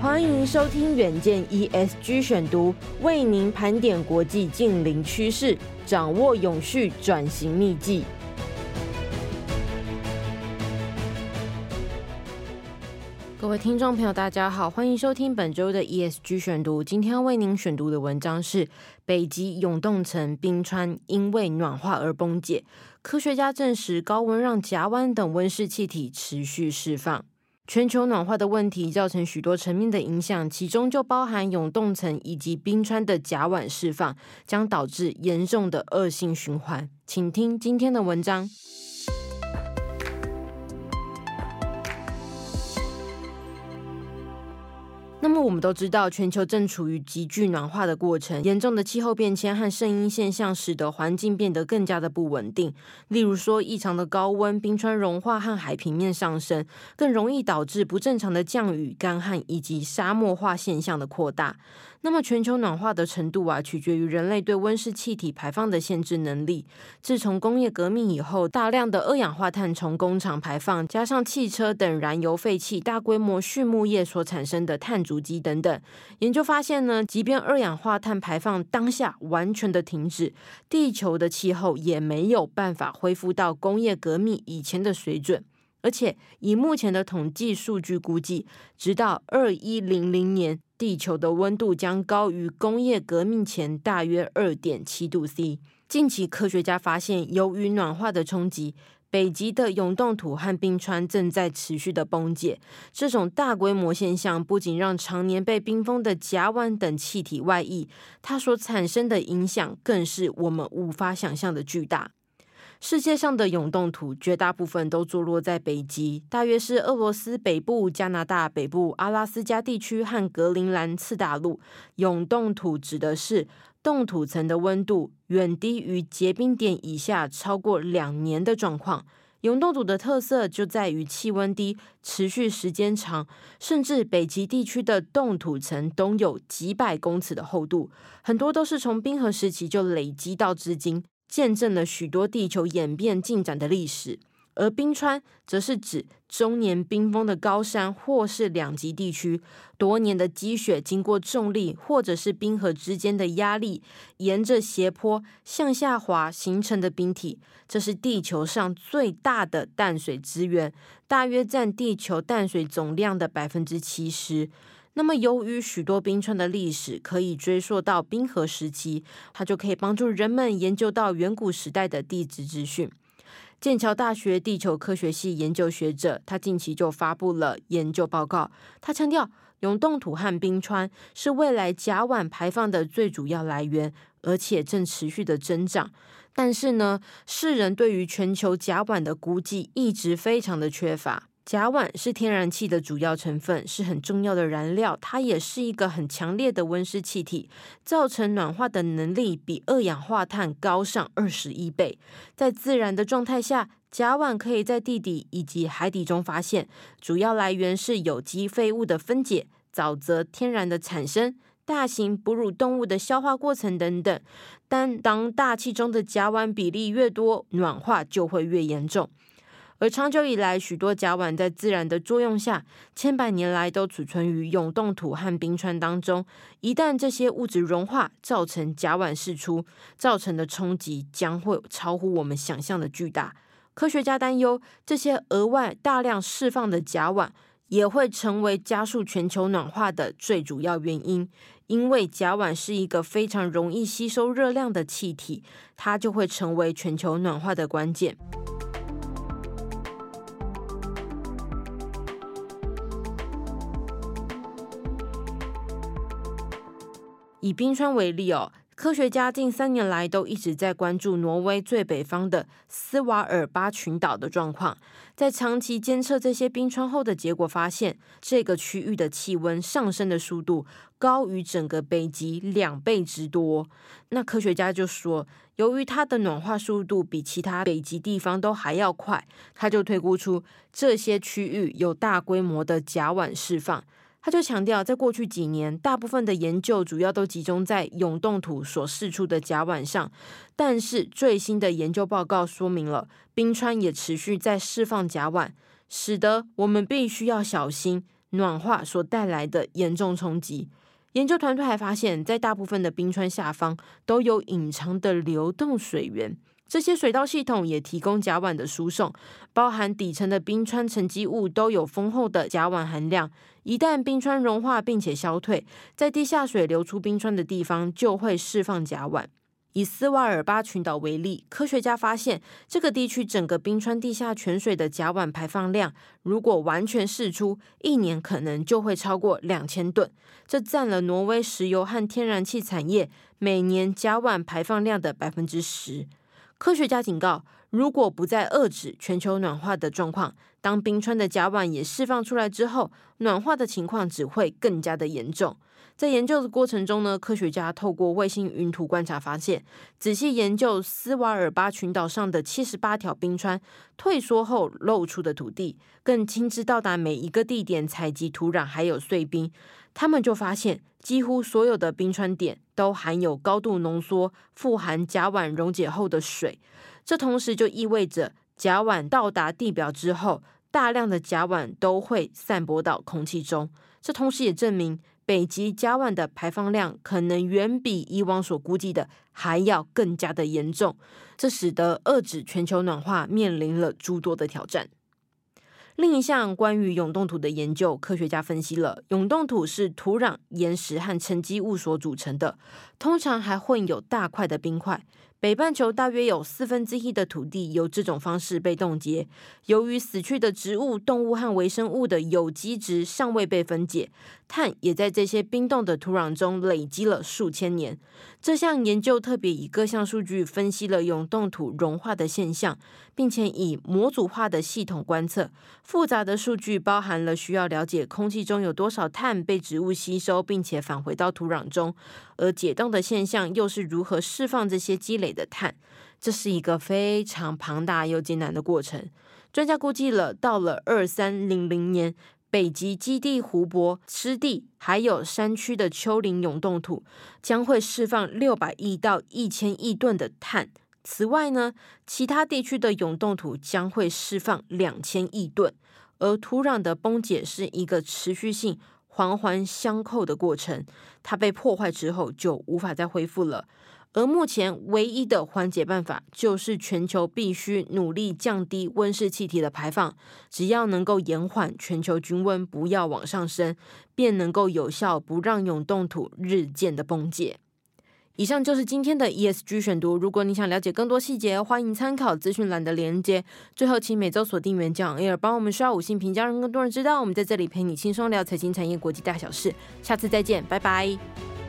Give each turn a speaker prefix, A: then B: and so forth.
A: 欢迎收听远见 ESG 选读，为您盘点国际近邻趋势，掌握永续转型秘技。各位听众朋友，大家好，欢迎收听本周的 ESG 选读。今天要为您选读的文章是：北极永冻层冰川因为暖化而崩解，科学家证实高温让甲烷等温室气体持续释放。全球暖化的问题造成许多层面的影响，其中就包含永冻层以及冰川的甲烷释放，将导致严重的恶性循环。请听今天的文章。那么我们都知道，全球正处于急剧暖化的过程，严重的气候变迁和声音现象使得环境变得更加的不稳定。例如说，异常的高温、冰川融化和海平面上升，更容易导致不正常的降雨、干旱以及沙漠化现象的扩大。那么，全球暖化的程度啊，取决于人类对温室气体排放的限制能力。自从工业革命以后，大量的二氧化碳从工厂排放，加上汽车等燃油废气、大规模畜牧业所产生的碳足迹等等，研究发现呢，即便二氧化碳排放当下完全的停止，地球的气候也没有办法恢复到工业革命以前的水准。而且，以目前的统计数据估计，直到二一零零年。地球的温度将高于工业革命前大约二点七度 C。近期科学家发现，由于暖化的冲击，北极的永冻土和冰川正在持续的崩解。这种大规模现象不仅让常年被冰封的甲烷等气体外溢，它所产生的影响更是我们无法想象的巨大。世界上的永冻土绝大部分都坐落在北极，大约是俄罗斯北部、加拿大北部、阿拉斯加地区和格陵兰次大陆。永冻土指的是冻土层的温度远低于结冰点以下超过两年的状况。永冻土的特色就在于气温低、持续时间长，甚至北极地区的冻土层都有几百公尺的厚度，很多都是从冰河时期就累积到至今。见证了许多地球演变进展的历史，而冰川则是指终年冰封的高山或是两极地区，多年的积雪经过重力或者是冰河之间的压力，沿着斜坡向下滑形成的冰体。这是地球上最大的淡水资源，大约占地球淡水总量的百分之七十。那么，由于许多冰川的历史可以追溯到冰河时期，它就可以帮助人们研究到远古时代的地质资讯。剑桥大学地球科学系研究学者，他近期就发布了研究报告。他强调，永冻土和冰川是未来甲烷排放的最主要来源，而且正持续的增长。但是呢，世人对于全球甲烷的估计一直非常的缺乏。甲烷是天然气的主要成分，是很重要的燃料。它也是一个很强烈的温室气体，造成暖化的能力比二氧化碳高上二十一倍。在自然的状态下，甲烷可以在地底以及海底中发现，主要来源是有机废物的分解、沼泽天然的产生、大型哺乳动物的消化过程等等。但当大气中的甲烷比例越多，暖化就会越严重。而长久以来，许多甲烷在自然的作用下，千百年来都储存于永冻土和冰川当中。一旦这些物质融化，造成甲烷释出，造成的冲击将会超乎我们想象的巨大。科学家担忧，这些额外大量释放的甲烷也会成为加速全球暖化的最主要原因，因为甲烷是一个非常容易吸收热量的气体，它就会成为全球暖化的关键。以冰川为例哦，科学家近三年来都一直在关注挪威最北方的斯瓦尔巴群岛的状况。在长期监测这些冰川后的结果发现，这个区域的气温上升的速度高于整个北极两倍之多。那科学家就说，由于它的暖化速度比其他北极地方都还要快，他就推估出这些区域有大规模的甲烷释放。他就强调，在过去几年，大部分的研究主要都集中在永冻土所释出的甲烷上，但是最新的研究报告说明了，冰川也持续在释放甲烷，使得我们必须要小心暖化所带来的严重冲击。研究团队还发现，在大部分的冰川下方都有隐藏的流动水源。这些水道系统也提供甲烷的输送，包含底层的冰川沉积物都有丰厚的甲烷含量。一旦冰川融化并且消退，在地下水流出冰川的地方就会释放甲烷。以斯瓦尔巴群岛为例，科学家发现这个地区整个冰川地下泉水的甲烷排放量，如果完全释出，一年可能就会超过两千吨，这占了挪威石油和天然气产业每年甲烷排放量的百分之十。科学家警告，如果不再遏制全球暖化的状况，当冰川的甲烷也释放出来之后，暖化的情况只会更加的严重。在研究的过程中呢，科学家透过卫星云图观察发现，仔细研究斯瓦尔巴群岛上的七十八条冰川退缩后露出的土地，更亲自到达每一个地点采集土壤还有碎冰，他们就发现。几乎所有的冰川点都含有高度浓缩、富含甲烷溶解后的水，这同时就意味着甲烷到达地表之后，大量的甲烷都会散播到空气中。这同时也证明北极甲烷的排放量可能远比以往所估计的还要更加的严重，这使得遏制全球暖化面临了诸多的挑战。另一项关于永冻土的研究，科学家分析了永冻土是土壤、岩石和沉积物所组成的，通常还混有大块的冰块。北半球大约有四分之一的土地由这种方式被冻结。由于死去的植物、动物和微生物的有机质尚未被分解，碳也在这些冰冻的土壤中累积了数千年。这项研究特别以各项数据分析了永冻土融化的现象，并且以模组化的系统观测。复杂的数据包含了需要了解空气中有多少碳被植物吸收，并且返回到土壤中。而解冻的现象又是如何释放这些积累的碳？这是一个非常庞大又艰难的过程。专家估计了，到了二三零零年，北极基地湖泊、湿地还有山区的丘陵永冻土将会释放六百亿到一千亿吨的碳。此外呢，其他地区的永冻土将会释放两千亿吨。而土壤的崩解是一个持续性。环环相扣的过程，它被破坏之后就无法再恢复了。而目前唯一的缓解办法，就是全球必须努力降低温室气体的排放。只要能够延缓全球均温不要往上升，便能够有效不让永冻土日渐的崩解。以上就是今天的 ESG 选读。如果你想了解更多细节，欢迎参考资讯栏的连接。最后，请每周锁定元讲 Air，帮我们刷五星评价，让更多人知道我们在这里陪你轻松聊财经产业国际大小事。下次再见，拜拜。